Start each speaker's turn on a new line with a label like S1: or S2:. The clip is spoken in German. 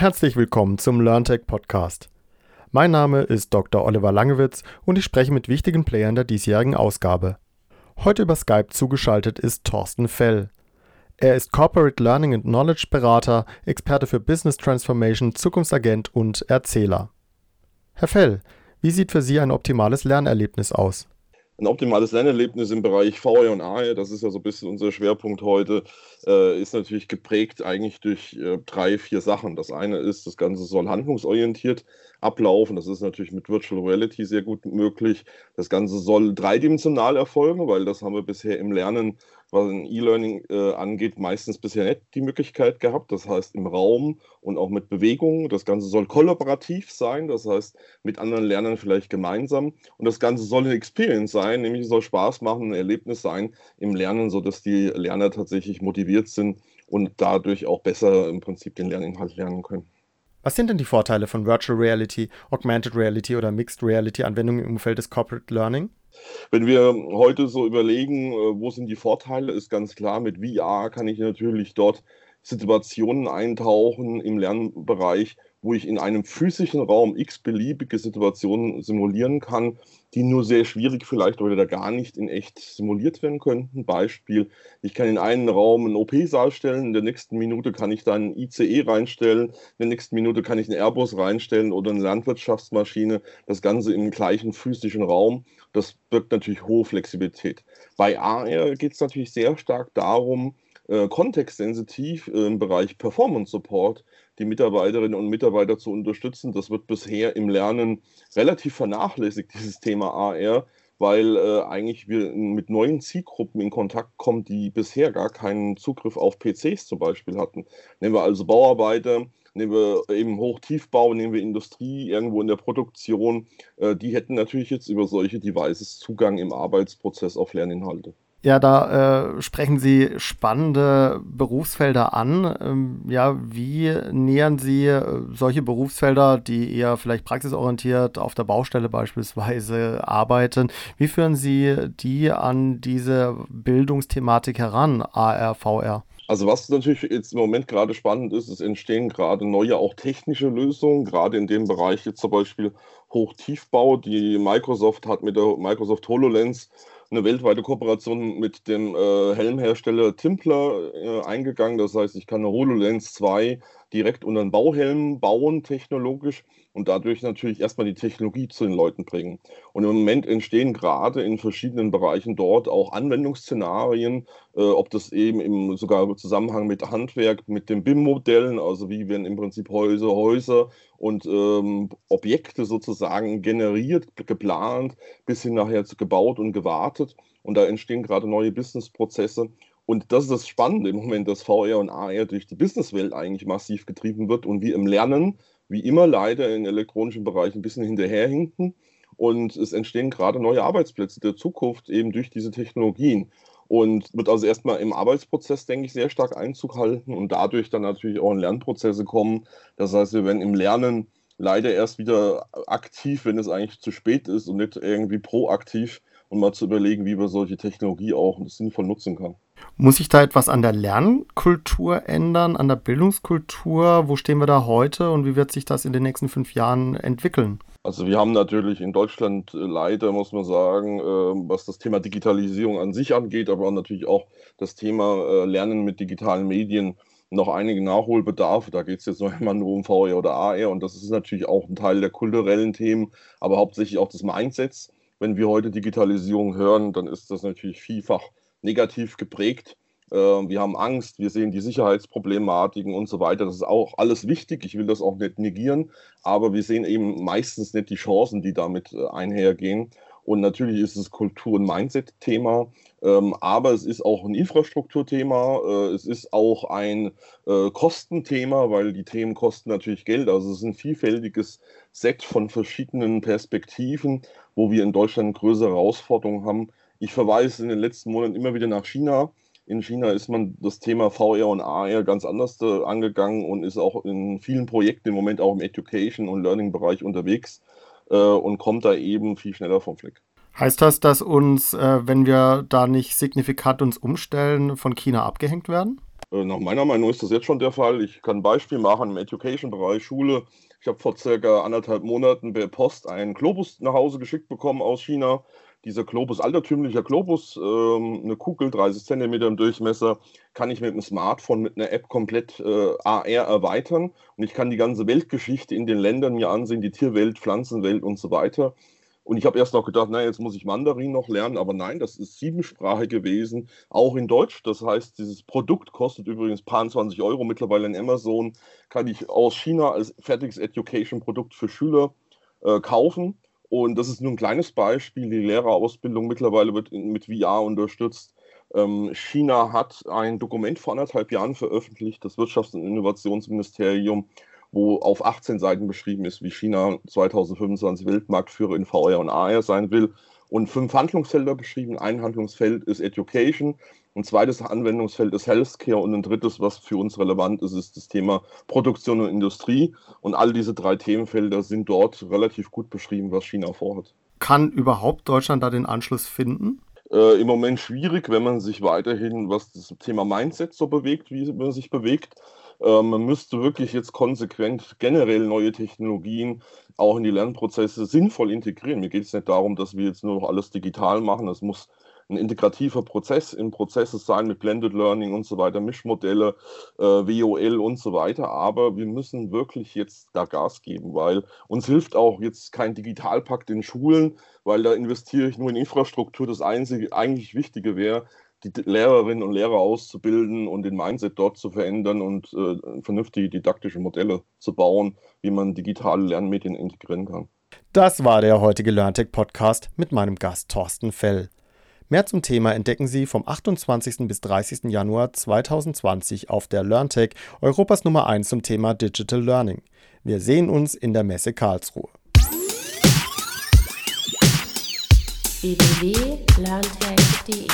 S1: Herzlich willkommen zum LearnTech Podcast. Mein Name ist Dr. Oliver Langewitz und ich spreche mit wichtigen Playern der diesjährigen Ausgabe. Heute über Skype zugeschaltet ist Thorsten Fell. Er ist Corporate Learning and Knowledge Berater, Experte für Business Transformation, Zukunftsagent und Erzähler. Herr Fell, wie sieht für Sie ein optimales Lernerlebnis aus?
S2: Ein optimales Lernerlebnis im Bereich VR und AR, das ist ja so ein bisschen unser Schwerpunkt heute, äh, ist natürlich geprägt eigentlich durch äh, drei, vier Sachen. Das eine ist, das Ganze soll handlungsorientiert ablaufen. Das ist natürlich mit Virtual Reality sehr gut möglich. Das Ganze soll dreidimensional erfolgen, weil das haben wir bisher im Lernen, was ein E-Learning äh, angeht, meistens bisher nicht die Möglichkeit gehabt. Das heißt im Raum und auch mit Bewegungen. Das Ganze soll kollaborativ sein, das heißt mit anderen Lernern vielleicht gemeinsam. Und das Ganze soll eine Experience sein, nämlich soll Spaß machen, ein Erlebnis sein im Lernen, sodass die Lerner tatsächlich motiviert sind und dadurch auch besser im Prinzip den Lerninhalt lernen können.
S1: Was sind denn die Vorteile von Virtual Reality, Augmented Reality oder Mixed Reality Anwendungen im Umfeld des Corporate Learning?
S2: Wenn wir heute so überlegen, äh, wo sind die Vorteile, ist ganz klar, mit VR kann ich natürlich dort Situationen eintauchen im Lernbereich, wo ich in einem physischen Raum x-beliebige Situationen simulieren kann, die nur sehr schwierig vielleicht oder gar nicht in echt simuliert werden könnten. Beispiel, ich kann in einen Raum einen OP-Saal stellen, in der nächsten Minute kann ich dann ein ICE reinstellen, in der nächsten Minute kann ich einen Airbus reinstellen oder eine Landwirtschaftsmaschine, das Ganze im gleichen physischen Raum. Das birgt natürlich hohe Flexibilität. Bei AR geht es natürlich sehr stark darum, äh, kontextsensitiv äh, im Bereich Performance Support die Mitarbeiterinnen und Mitarbeiter zu unterstützen. Das wird bisher im Lernen relativ vernachlässigt, dieses Thema AR, weil äh, eigentlich wir mit neuen Zielgruppen in Kontakt kommen, die bisher gar keinen Zugriff auf PCs zum Beispiel hatten. Nehmen wir also Bauarbeiter, nehmen wir eben Hochtiefbau, nehmen wir Industrie irgendwo in der Produktion, äh, die hätten natürlich jetzt über solche Devices Zugang im Arbeitsprozess auf Lerninhalte.
S1: Ja, da äh, sprechen Sie spannende Berufsfelder an. Ähm, ja, wie nähern Sie äh, solche Berufsfelder, die eher vielleicht praxisorientiert auf der Baustelle beispielsweise arbeiten, wie führen Sie die an diese Bildungsthematik heran, AR, VR?
S2: Also was natürlich jetzt im Moment gerade spannend ist, es entstehen gerade neue auch technische Lösungen, gerade in dem Bereich jetzt zum Beispiel Hochtiefbau. Die Microsoft hat mit der Microsoft HoloLens eine weltweite Kooperation mit dem äh, Helmhersteller Timpler äh, eingegangen. Das heißt, ich kann eine HoloLens 2 direkt unter den Bauhelm bauen, technologisch, und dadurch natürlich erstmal die Technologie zu den Leuten bringen. Und im Moment entstehen gerade in verschiedenen Bereichen dort auch Anwendungsszenarien, äh, ob das eben im sogar Zusammenhang mit Handwerk, mit den BIM-Modellen, also wie werden im Prinzip Häuser, Häuser und ähm, Objekte sozusagen generiert, geplant, bis hin nachher gebaut und gewartet. Und da entstehen gerade neue Businessprozesse. Und das ist das Spannende im Moment, dass VR und AR durch die Businesswelt eigentlich massiv getrieben wird und wir im Lernen, wie immer leider in elektronischen Bereichen ein bisschen hinterherhinken. Und es entstehen gerade neue Arbeitsplätze der Zukunft eben durch diese Technologien. Und wird also erstmal im Arbeitsprozess, denke ich, sehr stark Einzug halten und dadurch dann natürlich auch in Lernprozesse kommen. Das heißt, wir werden im Lernen leider erst wieder aktiv, wenn es eigentlich zu spät ist und nicht irgendwie proaktiv und mal zu überlegen, wie man solche Technologie auch sinnvoll nutzen kann.
S1: Muss sich da etwas an der Lernkultur ändern, an der Bildungskultur? Wo stehen wir da heute und wie wird sich das in den nächsten fünf Jahren entwickeln?
S2: Also wir haben natürlich in Deutschland äh, leider, muss man sagen, äh, was das Thema Digitalisierung an sich angeht, aber natürlich auch das Thema äh, Lernen mit digitalen Medien noch einige Nachholbedarf. Da geht es jetzt noch immer nur um VR oder AR und das ist natürlich auch ein Teil der kulturellen Themen, aber hauptsächlich auch des Mindsets wenn wir heute Digitalisierung hören, dann ist das natürlich vielfach negativ geprägt. Äh, wir haben Angst, wir sehen die Sicherheitsproblematiken und so weiter. Das ist auch alles wichtig. Ich will das auch nicht negieren, aber wir sehen eben meistens nicht die Chancen, die damit äh, einhergehen. Und natürlich ist es Kultur- und Mindset-Thema, ähm, aber es ist auch ein Infrastrukturthema, äh, es ist auch ein äh, Kostenthema, weil die Themen kosten natürlich Geld. Also es ist ein vielfältiges Set von verschiedenen Perspektiven, wo wir in Deutschland größere Herausforderungen haben. Ich verweise in den letzten Monaten immer wieder nach China. In China ist man das Thema VR und AR ganz anders äh, angegangen und ist auch in vielen Projekten im Moment auch im Education- und Learning-Bereich unterwegs äh, und kommt da eben viel schneller vom Fleck.
S1: Heißt das, dass uns, äh, wenn wir da nicht signifikant uns umstellen, von China abgehängt werden?
S2: Äh, nach meiner Meinung ist das jetzt schon der Fall. Ich kann ein Beispiel machen im Education-Bereich Schule. Ich habe vor circa anderthalb Monaten per Post einen Globus nach Hause geschickt bekommen aus China. Dieser Globus, altertümlicher Globus, ähm, eine Kugel, 30 cm im Durchmesser, kann ich mit dem Smartphone mit einer App komplett äh, AR erweitern. Und ich kann die ganze Weltgeschichte in den Ländern mir ansehen, die Tierwelt, Pflanzenwelt und so weiter. Und ich habe erst noch gedacht, naja, jetzt muss ich Mandarin noch lernen, aber nein, das ist Siebensprache gewesen, auch in Deutsch. Das heißt, dieses Produkt kostet übrigens paar 20 Euro mittlerweile in Amazon, kann ich aus China als fertiges Education-Produkt für Schüler äh, kaufen. Und das ist nur ein kleines Beispiel. Die Lehrerausbildung mittlerweile wird in, mit VR unterstützt. Ähm, China hat ein Dokument vor anderthalb Jahren veröffentlicht, das Wirtschafts- und Innovationsministerium, wo auf 18 Seiten beschrieben ist, wie China 2025 Weltmarktführer in VR und AR sein will. Und fünf Handlungsfelder beschrieben. Ein Handlungsfeld ist Education, ein zweites Anwendungsfeld ist Healthcare und ein drittes, was für uns relevant ist, ist das Thema Produktion und Industrie. Und all diese drei Themenfelder sind dort relativ gut beschrieben, was China vorhat.
S1: Kann überhaupt Deutschland da den Anschluss finden?
S2: Äh, Im Moment schwierig, wenn man sich weiterhin, was das Thema Mindset so bewegt, wie man sich bewegt. Äh, man müsste wirklich jetzt konsequent generell neue Technologien auch in die Lernprozesse sinnvoll integrieren. Mir geht es nicht darum, dass wir jetzt nur noch alles digital machen. Es muss ein integrativer Prozess in Prozesse sein mit Blended Learning und so weiter, Mischmodelle, äh, WOL und so weiter. Aber wir müssen wirklich jetzt da Gas geben, weil uns hilft auch jetzt kein Digitalpakt in Schulen, weil da investiere ich nur in Infrastruktur. Das einzige eigentlich Wichtige wäre, die Lehrerinnen und Lehrer auszubilden und den Mindset dort zu verändern und äh, vernünftige didaktische Modelle zu bauen, wie man digitale Lernmedien integrieren kann.
S1: Das war der heutige LearnTech Podcast mit meinem Gast Thorsten Fell. Mehr zum Thema entdecken Sie vom 28. bis 30. Januar 2020 auf der LearnTech, Europas Nummer 1 zum Thema Digital Learning. Wir sehen uns in der Messe Karlsruhe. www.learntech.de